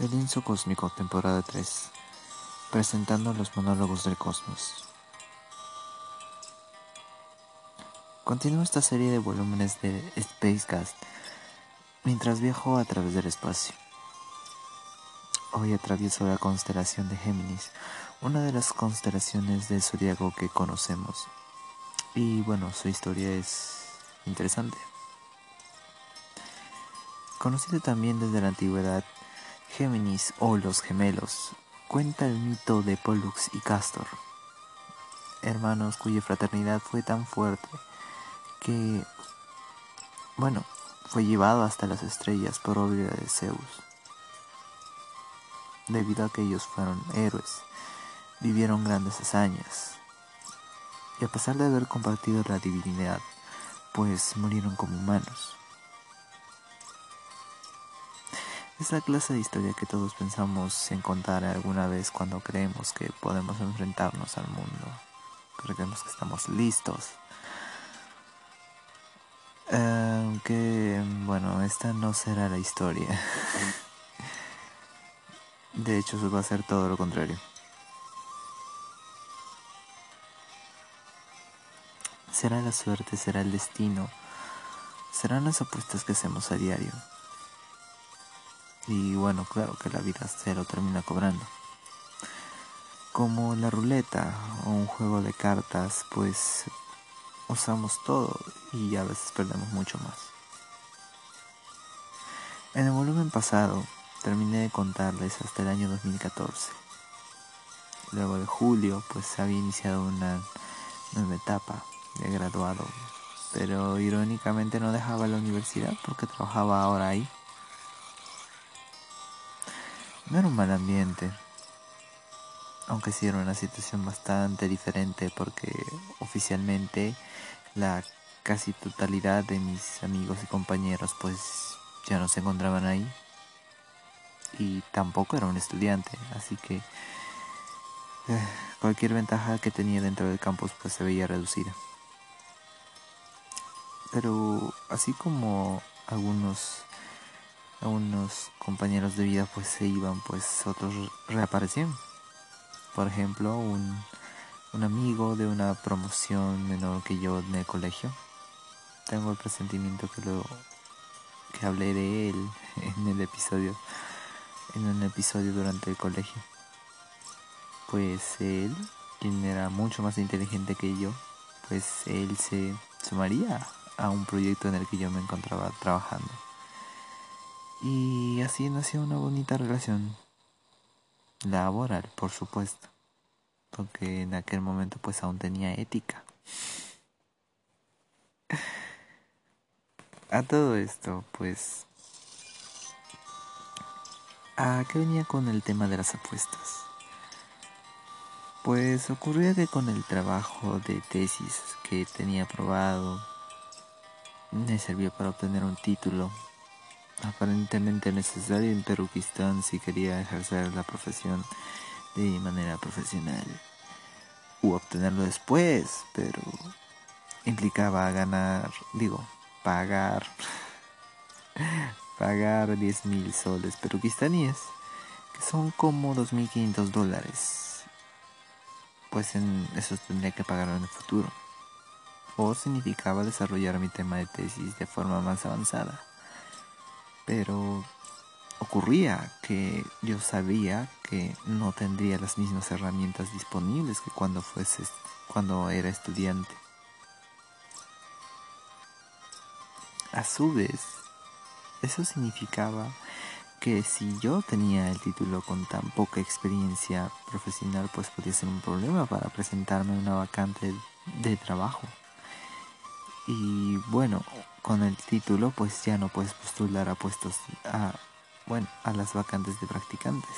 El Lienzo Cósmico, temporada 3. Presentando los monólogos del cosmos. Continúo esta serie de volúmenes de Spacecast mientras viajo a través del espacio. Hoy atravieso la constelación de Géminis, una de las constelaciones del zodiaco que conocemos. Y bueno, su historia es interesante. Conocido también desde la antigüedad, Géminis o los gemelos cuenta el mito de Pollux y Castor, hermanos cuya fraternidad fue tan fuerte que, bueno, fue llevado hasta las estrellas por obra de Zeus. Debido a que ellos fueron héroes, vivieron grandes hazañas. Y a pesar de haber compartido la divinidad, pues murieron como humanos. Es la clase de historia que todos pensamos en contar alguna vez cuando creemos que podemos enfrentarnos al mundo. Creemos que estamos listos aunque, bueno, esta no será la historia. De hecho, eso va a ser todo lo contrario. Será la suerte, será el destino, serán las apuestas que hacemos a diario. Y bueno, claro que la vida se lo termina cobrando. Como la ruleta o un juego de cartas, pues usamos todo y a veces perdemos mucho más. En el volumen pasado terminé de contarles hasta el año 2014. Luego de julio pues había iniciado una nueva etapa de graduado, pero irónicamente no dejaba la universidad porque trabajaba ahora ahí. No era un mal ambiente, aunque sí era una situación bastante diferente porque oficialmente la casi totalidad de mis amigos y compañeros pues ya no se encontraban ahí. Y tampoco era un estudiante así que eh, cualquier ventaja que tenía dentro del campus pues se veía reducida. Pero así como algunos algunos compañeros de vida pues se iban pues otros reaparecían por ejemplo, un, un amigo de una promoción menor que yo en el colegio. Tengo el presentimiento que lo que hablé de él en el episodio en un episodio durante el colegio. Pues él, quien era mucho más inteligente que yo, pues él se sumaría a un proyecto en el que yo me encontraba trabajando. Y así nació una bonita relación laboral, por supuesto, porque en aquel momento pues aún tenía ética. A todo esto, pues, ¿a qué venía con el tema de las apuestas? Pues ocurría que con el trabajo de tesis que tenía aprobado, me sirvió para obtener un título aparentemente necesario en Perukistán si quería ejercer la profesión de manera profesional u obtenerlo después, pero implicaba ganar, digo, pagar, pagar 10 mil soles peruquistaníes, que son como 2.500 dólares. Pues en eso tendría que pagarlo en el futuro. O significaba desarrollar mi tema de tesis de forma más avanzada. Pero ocurría que yo sabía que no tendría las mismas herramientas disponibles que cuando fuese cuando era estudiante. A su vez, eso significaba que si yo tenía el título con tan poca experiencia profesional, pues podía ser un problema para presentarme una vacante de trabajo. Y bueno, con el título pues ya no puedes postular a puestos a bueno, a las vacantes de practicantes.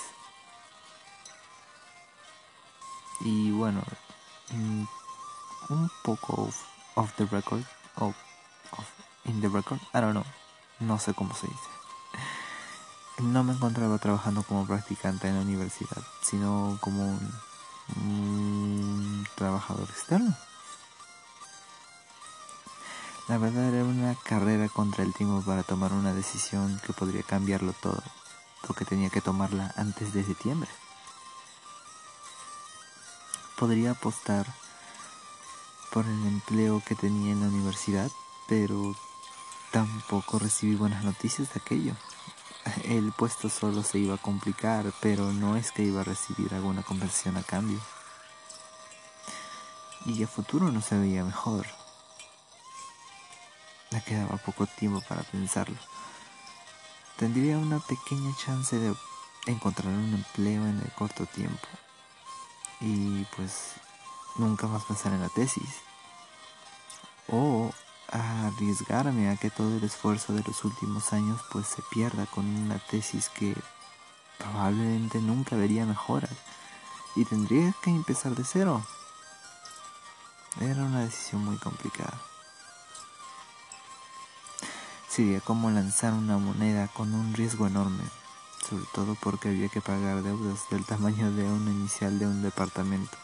Y bueno, mm, un poco off, the record o in the record, I don't know, no sé cómo se dice. No me encontraba trabajando como practicante en la universidad, sino como un trabajador externo. La verdad era una carrera contra el tiempo para tomar una decisión que podría cambiarlo todo. o que tenía que tomarla antes de septiembre. Podría apostar por el empleo que tenía en la universidad, pero tampoco recibí buenas noticias de aquello. El puesto solo se iba a complicar, pero no es que iba a recibir alguna conversión a cambio. Y a futuro no se veía mejor. Me quedaba poco tiempo para pensarlo. Tendría una pequeña chance de encontrar un empleo en el corto tiempo. Y pues nunca más pensar en la tesis. O arriesgarme a que todo el esfuerzo de los últimos años pues se pierda con una tesis que probablemente nunca vería mejoras y tendría que empezar de cero. Era una decisión muy complicada. Sería como lanzar una moneda con un riesgo enorme, sobre todo porque había que pagar deudas del tamaño de una inicial de un departamento.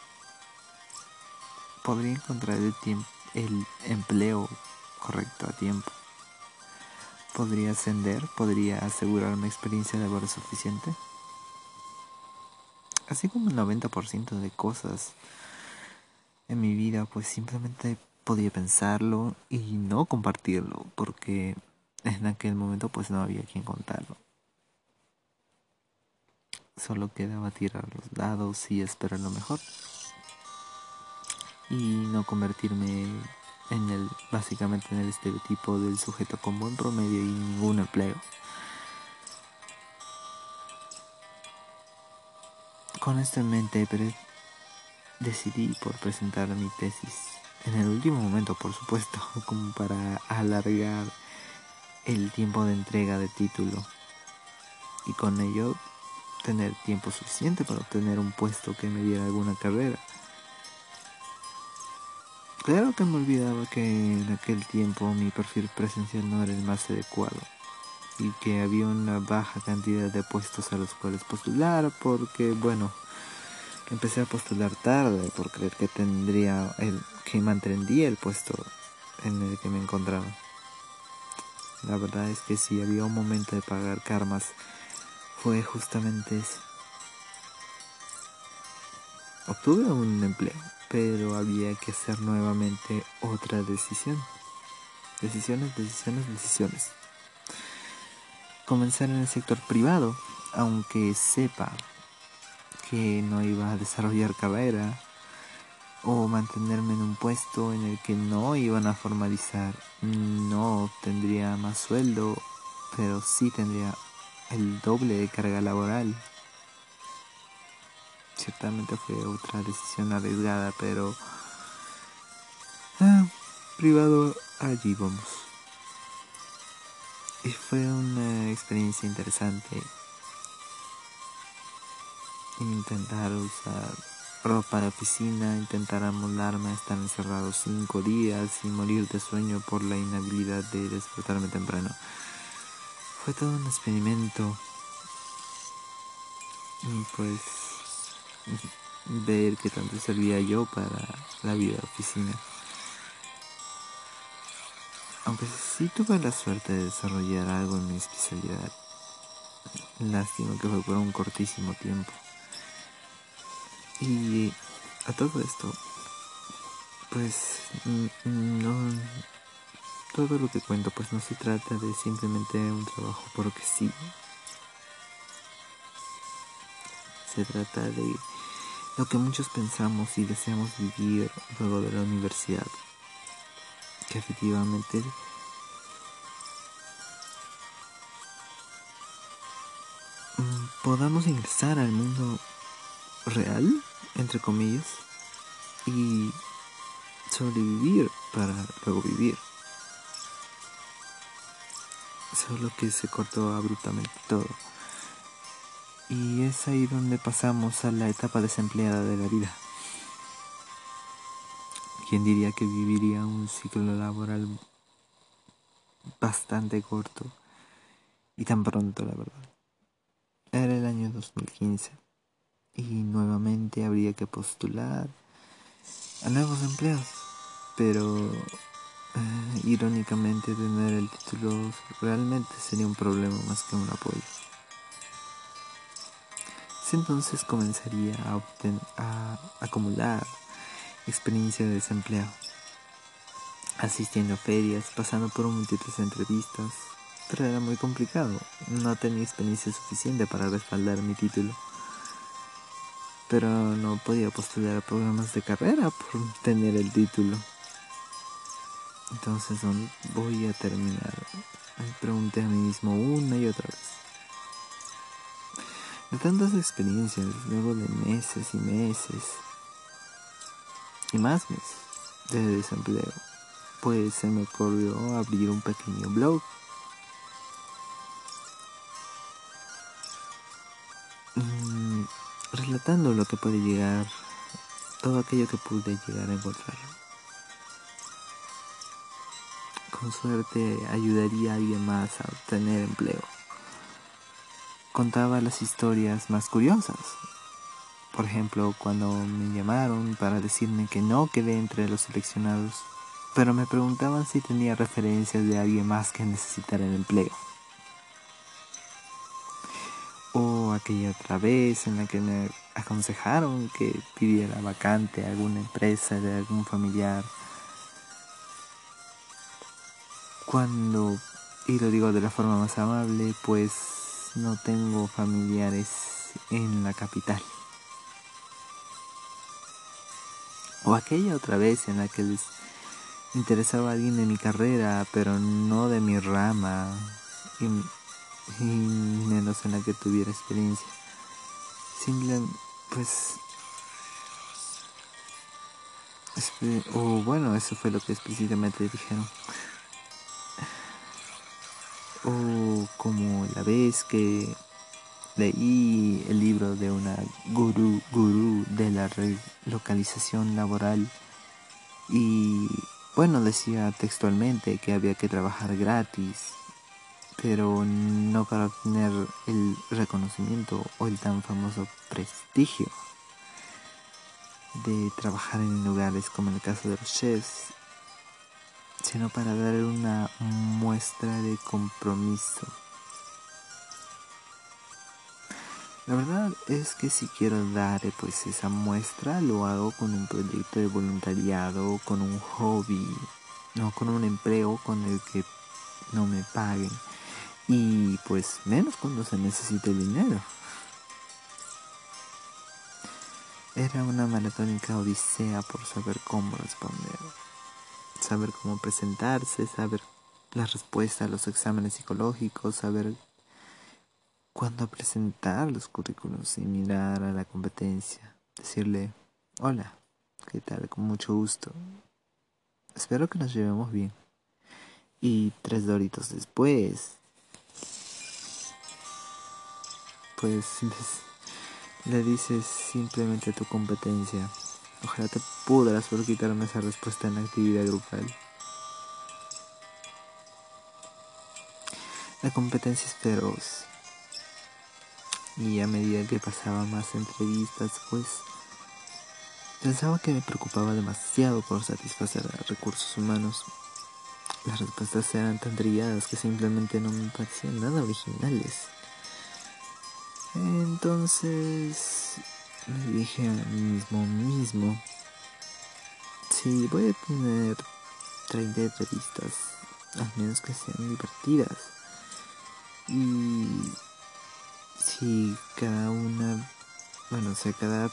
Podría encontrar el, el empleo correcto a tiempo. ¿Podría ascender? ¿Podría asegurar una experiencia laboral suficiente? Así como el 90% de cosas en mi vida, pues simplemente podía pensarlo y no compartirlo, porque en aquel momento pues no había quien contarlo. Solo quedaba tirar los dados y esperar lo mejor. Y no convertirme en el básicamente en el estereotipo del sujeto con buen promedio y ningún empleo. Con esto en mente, decidí por presentar mi tesis en el último momento, por supuesto, como para alargar el tiempo de entrega de título y con ello tener tiempo suficiente para obtener un puesto que me diera alguna carrera. Claro que me olvidaba que en aquel tiempo mi perfil presencial no era el más adecuado y que había una baja cantidad de puestos a los cuales postular porque, bueno, empecé a postular tarde por creer que tendría el que mantendría el puesto en el que me encontraba. La verdad es que si había un momento de pagar karmas, fue justamente ese. Obtuve un empleo pero había que hacer nuevamente otra decisión. Decisiones, decisiones, decisiones. Comenzar en el sector privado, aunque sepa que no iba a desarrollar carrera, o mantenerme en un puesto en el que no iban a formalizar, no tendría más sueldo, pero sí tendría el doble de carga laboral ciertamente fue otra decisión arriesgada, pero ah, privado allí vamos. Y fue una experiencia interesante intentar usar ropa de oficina, intentar amolarme, estar encerrado cinco días y morir de sueño por la inhabilidad de despertarme temprano. Fue todo un experimento. Y pues ver qué tanto servía yo para la vida de oficina. Aunque sí tuve la suerte de desarrollar algo en mi especialidad. Lástima que fue por un cortísimo tiempo. Y a todo esto, pues no... Todo lo que cuento pues no se trata de simplemente un trabajo porque sí. Se trata de lo que muchos pensamos y deseamos vivir luego de la universidad. Que efectivamente mm, podamos ingresar al mundo real, entre comillas, y sobrevivir para luego vivir. Solo que se cortó abruptamente todo. Y es ahí donde pasamos a la etapa desempleada de la vida. ¿Quién diría que viviría un ciclo laboral bastante corto y tan pronto, la verdad? Era el año 2015 y nuevamente habría que postular a nuevos empleos, pero eh, irónicamente tener el título realmente sería un problema más que un apoyo. entonces comenzaría a, a acumular experiencia de desempleado, asistiendo a ferias, pasando por múltiples entrevistas, pero era muy complicado, no tenía experiencia suficiente para respaldar mi título. Pero no podía postular a programas de carrera por tener el título. Entonces, ¿dónde voy a terminar? Pregunté a mí mismo una y otra vez. De tantas experiencias, luego de meses y meses, y más meses de desempleo, pues se me ocurrió abrir un pequeño blog. Relatando lo que puede llegar, todo aquello que pude llegar a encontrar. Con suerte ayudaría a alguien más a obtener empleo. Contaba las historias más curiosas, por ejemplo, cuando me llamaron para decirme que no quedé entre los seleccionados, pero me preguntaban si tenía referencias de alguien más que necesitara el empleo. Aquella otra vez en la que me aconsejaron que pidiera vacante a alguna empresa de algún familiar. Cuando, y lo digo de la forma más amable, pues no tengo familiares en la capital. O aquella otra vez en la que les interesaba a alguien de mi carrera, pero no de mi rama, y, menos en la que tuviera experiencia. Simple, pues... O bueno, eso fue lo que explícitamente dijeron. O como la vez que Leí el libro de una gurú, gurú de la relocalización laboral y bueno, decía textualmente que había que trabajar gratis, pero no para obtener el reconocimiento o el tan famoso prestigio de trabajar en lugares como en el caso de los chefs, sino para dar una muestra de compromiso. La verdad es que si quiero dar pues esa muestra lo hago con un proyecto de voluntariado, con un hobby, no con un empleo con el que no me paguen y pues menos cuando se necesite dinero. Era una maratónica odisea por saber cómo responder, saber cómo presentarse, saber la respuesta a los exámenes psicológicos, saber cuando presentar los currículos y mirar a la competencia, decirle, hola, ¿qué tal? Con mucho gusto. Espero que nos llevemos bien. Y tres doritos después, pues le dices simplemente tu competencia. Ojalá te pudras por quitarme esa respuesta en la actividad grupal. La competencia es feroz y a medida que pasaba más entrevistas, pues pensaba que me preocupaba demasiado por satisfacer a recursos humanos. Las respuestas eran tan trilladas que simplemente no me parecían nada originales. Entonces me dije a mí mismo mismo, si voy a tener 30 entrevistas, al menos que sean divertidas. Y si cada una, bueno, o sea, cada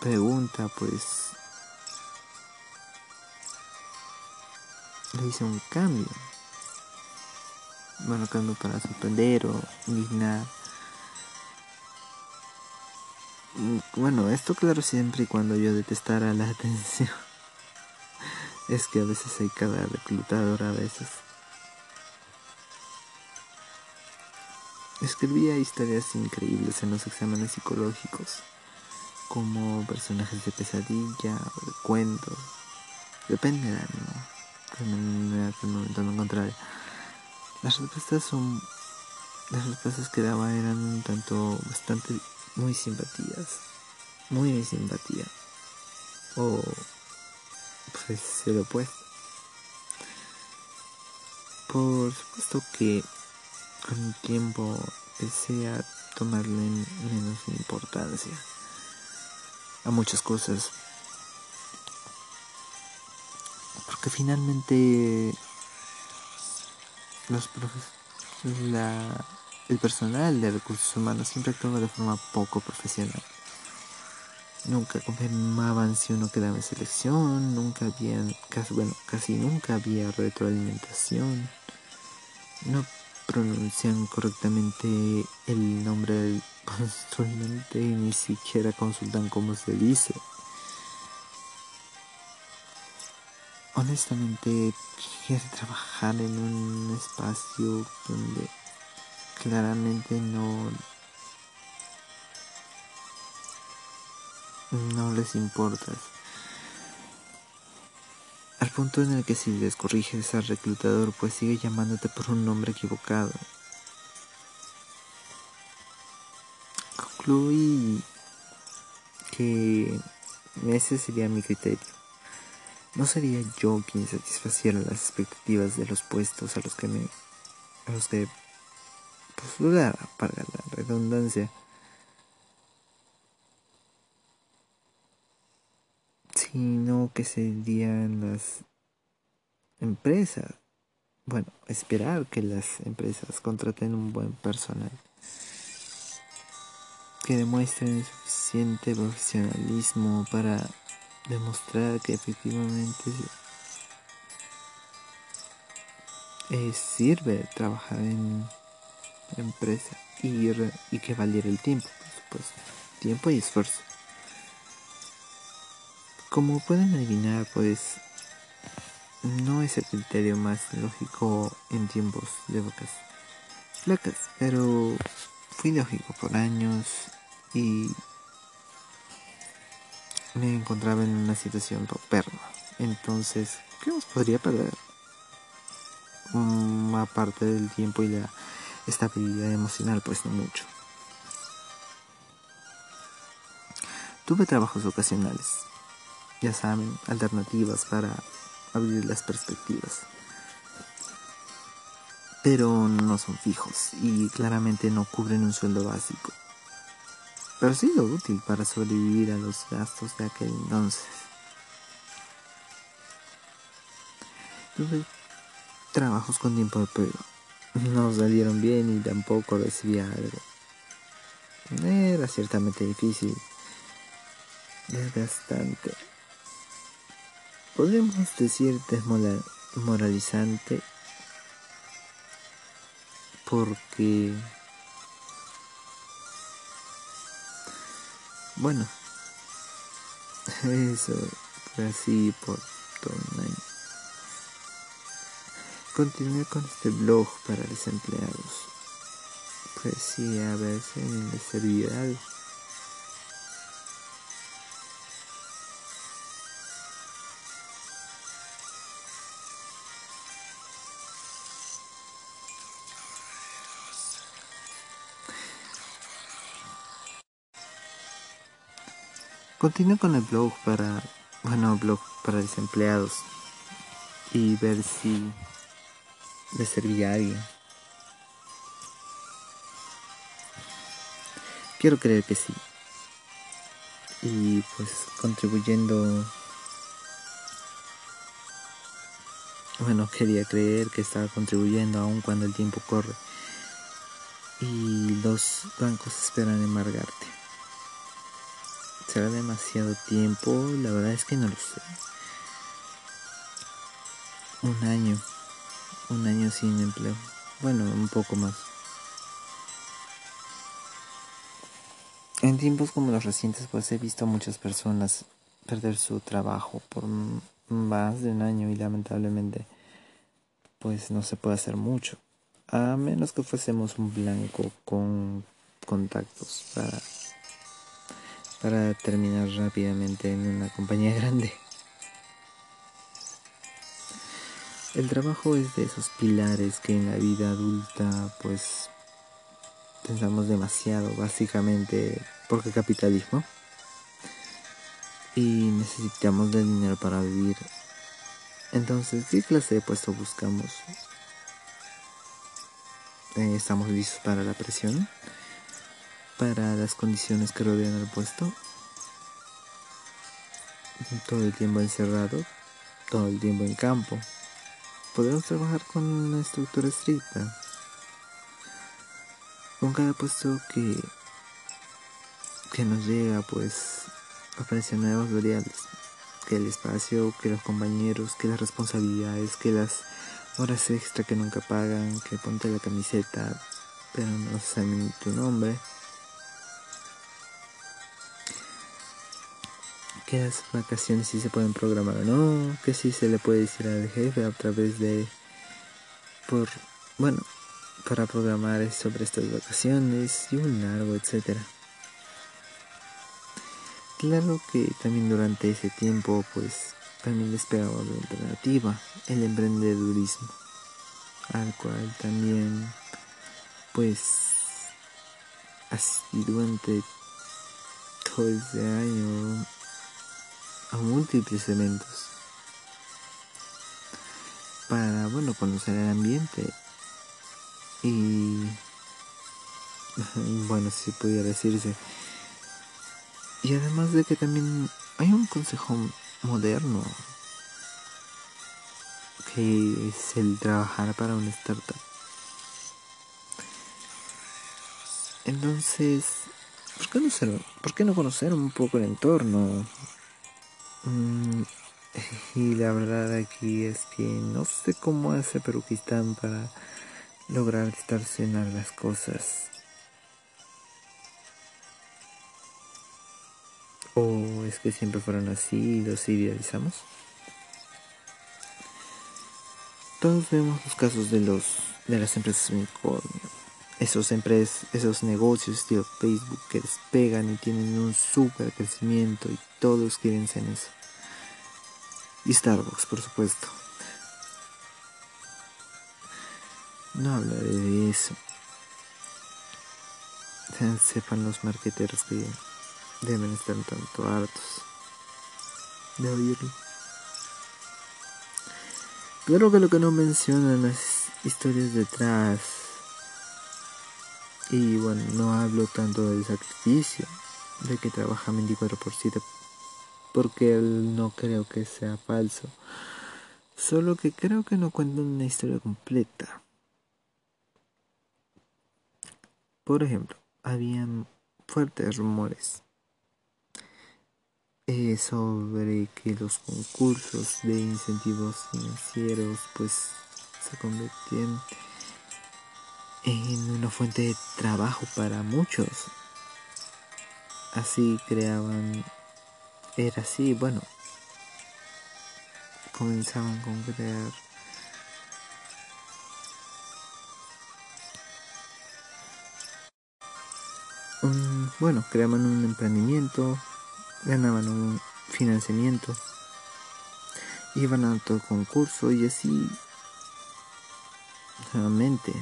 pregunta pues le hice un cambio. Cambio para sorprender o indignar. Bueno, esto claro siempre y cuando yo detestara la atención. Es que a veces hay cada reclutador a veces. Escribía historias increíbles en los exámenes psicológicos, como personajes de pesadilla o de cuentos. Depende del ánimo, que el momento encontraré. Las respuestas son. Las respuestas que daba eran un tanto bastante muy simpatías. Muy de simpatía. O pues el opuesto. Por supuesto que con el tiempo empecé a tomarle menos importancia a muchas cosas. Porque finalmente los la, el personal de recursos humanos siempre actúa de forma poco profesional. Nunca confirmaban si uno quedaba en selección, nunca había, casi, bueno, casi nunca había retroalimentación. No pronuncian correctamente el nombre del postulante y ni siquiera consultan cómo se dice. Honestamente, quiero trabajar en un espacio donde claramente no no les importas. Al punto en el que si les corriges al reclutador, pues sigue llamándote por un nombre equivocado. Concluí que ese sería mi criterio. No sería yo quien satisfaciera las expectativas de los puestos a los que me a los que postulara para la redundancia. sino que serían las empresas. Bueno, esperar que las empresas contraten un buen personal que demuestren suficiente profesionalismo para demostrar que efectivamente sirve trabajar en empresa y, que valiera el tiempo, por supuesto, tiempo y esfuerzo. Como pueden adivinar, pues no es el criterio más lógico en tiempos de vacas flacas, pero fui lógico por años y me encontraba en una situación perra. Entonces, ¿qué nos podría perder? Mm, aparte del tiempo y la estabilidad emocional, pues no mucho. Tuve trabajos ocasionales, ya saben, alternativas para abrir las perspectivas. Pero no son fijos y claramente no cubren un sueldo básico. Pero sí lo útil para sobrevivir a los gastos de aquel entonces. Tuve trabajos con tiempo de prueba. No salieron bien y tampoco recibía algo. Era ciertamente difícil. Desgastante podemos decir desmoralizante porque bueno. Eso fue así por todo año. Continué con este blog para desempleados pues sí a ver si les servía Continúo con el blog para, bueno, blog para desempleados y ver si le servía a alguien. Quiero creer que sí. Y pues contribuyendo... Bueno, quería creer que estaba contribuyendo aún cuando el tiempo corre. Y los bancos esperan embargarte. ¿Será demasiado tiempo? La verdad es que no lo sé. Un año. Un año sin empleo. Bueno, un poco más. En tiempos como los recientes, pues he visto a muchas personas perder su trabajo por más de un año y lamentablemente, pues no se puede hacer mucho. A menos que fuésemos un blanco con contactos para para terminar rápidamente en una compañía grande. El trabajo es de esos pilares que en la vida adulta pues pensamos demasiado, básicamente porque capitalismo. Y necesitamos de dinero para vivir. Entonces, ¿qué clase de puesto buscamos? Eh, ¿Estamos listos para la presión? Para las condiciones que rodean al puesto. Todo el tiempo encerrado, todo el tiempo en campo. Podemos trabajar con una estructura estricta. Con cada puesto que, que nos llega, pues aparecen nuevas variables. Que el espacio, que los compañeros, que las responsabilidades, que las horas extra que nunca pagan, que ponte la camiseta, pero no saben tu nombre. Que las vacaciones si se pueden programar o no, que si se le puede decir al jefe a través de por bueno para programar sobre estas vacaciones y un largo etcétera. Claro que también durante ese tiempo pues también les pegaba la alternativa, el emprendedurismo, al cual también pues así durante todo ese año a múltiples eventos para bueno conocer el ambiente. Y bueno si pudiera decirse. Y además de que también hay un consejo moderno que es el trabajar para una startup. Entonces, ¿por qué no, ¿por qué no conocer un poco el entorno? Mm, y la verdad aquí es que no sé cómo hace Perukistán para lograr distorsionar las cosas. ¿O es que siempre fueron así y los idealizamos? Todos vemos los casos de los de las empresas unicornio esos empresas, esos negocios estilo Facebook que despegan y tienen un super crecimiento y todos quieren ser eso. Y Starbucks, por supuesto. No hablaré de eso. Sepan los marqueteros que deben estar tanto hartos de oírlo. Claro que lo que no mencionan las historias detrás y bueno, no hablo tanto del sacrificio, de que trabaja 24 por 7, porque no creo que sea falso. Solo que creo que no cuenta una historia completa. Por ejemplo, habían fuertes rumores eh, sobre que los concursos de incentivos financieros pues se convertían en una fuente de trabajo para muchos. Así creaban, era así, bueno, comenzaban con crear un, bueno, creaban un emprendimiento, ganaban un financiamiento, iban a otro concurso y así nuevamente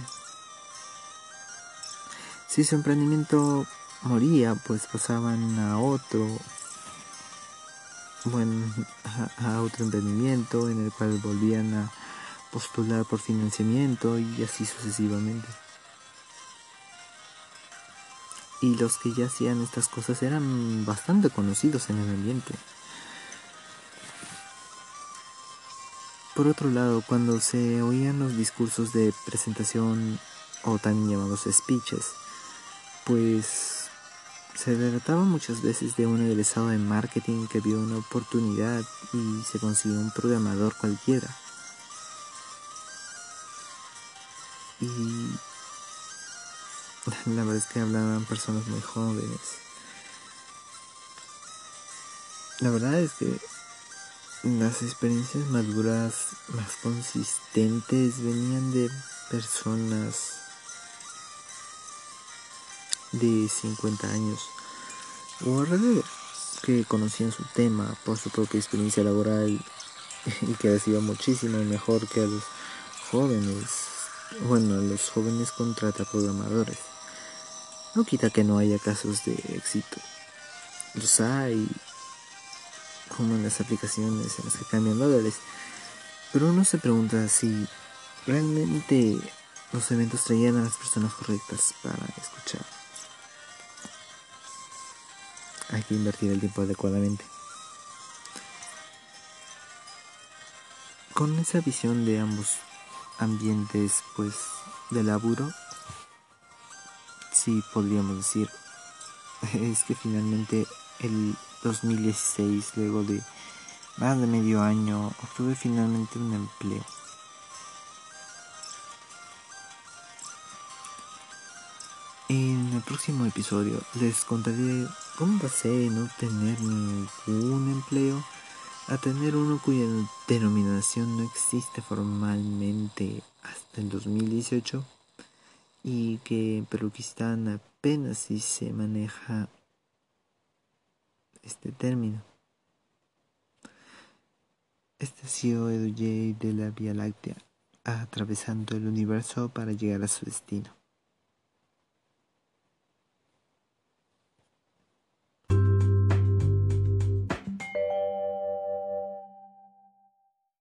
si su emprendimiento moría, pues pasaban a otro, bueno, a, otro emprendimiento en el cual volvían a postular por financiamiento y así sucesivamente. Y los que ya hacían estas cosas eran bastante conocidos en el ambiente. Por otro lado, cuando se oían los discursos de presentación o también llamados speeches, pues se trataba muchas veces de un egresado de marketing que vio una oportunidad y se consiguió un programador cualquiera. Y la verdad es que hablaban personas muy jóvenes. La verdad es que las experiencias maduras más consistentes venían de personas de 50 años o alrededor que conocían su tema por su propia experiencia laboral y que sido muchísimo mejor que a los jóvenes, bueno, a los jóvenes contrata programadores. No quita que no haya casos de éxito. Los hay, como en las aplicaciones en las que cambian dólares. Pero uno se pregunta si realmente los eventos traían a las personas correctas para escuchar. Hay que invertir el tiempo adecuadamente. Con esa visión de ambos ambientes pues de laburo, sí podríamos decir, es que finalmente el 2016, luego de más de medio año, obtuve finalmente un empleo. En el próximo episodio les contaré cómo pasé no tener ningún empleo a tener uno cuya denominación no existe formalmente hasta el 2018 y que en Peluquistán apenas si se maneja este término. Este ha sido Edu J de la Vía Láctea, atravesando el universo para llegar a su destino.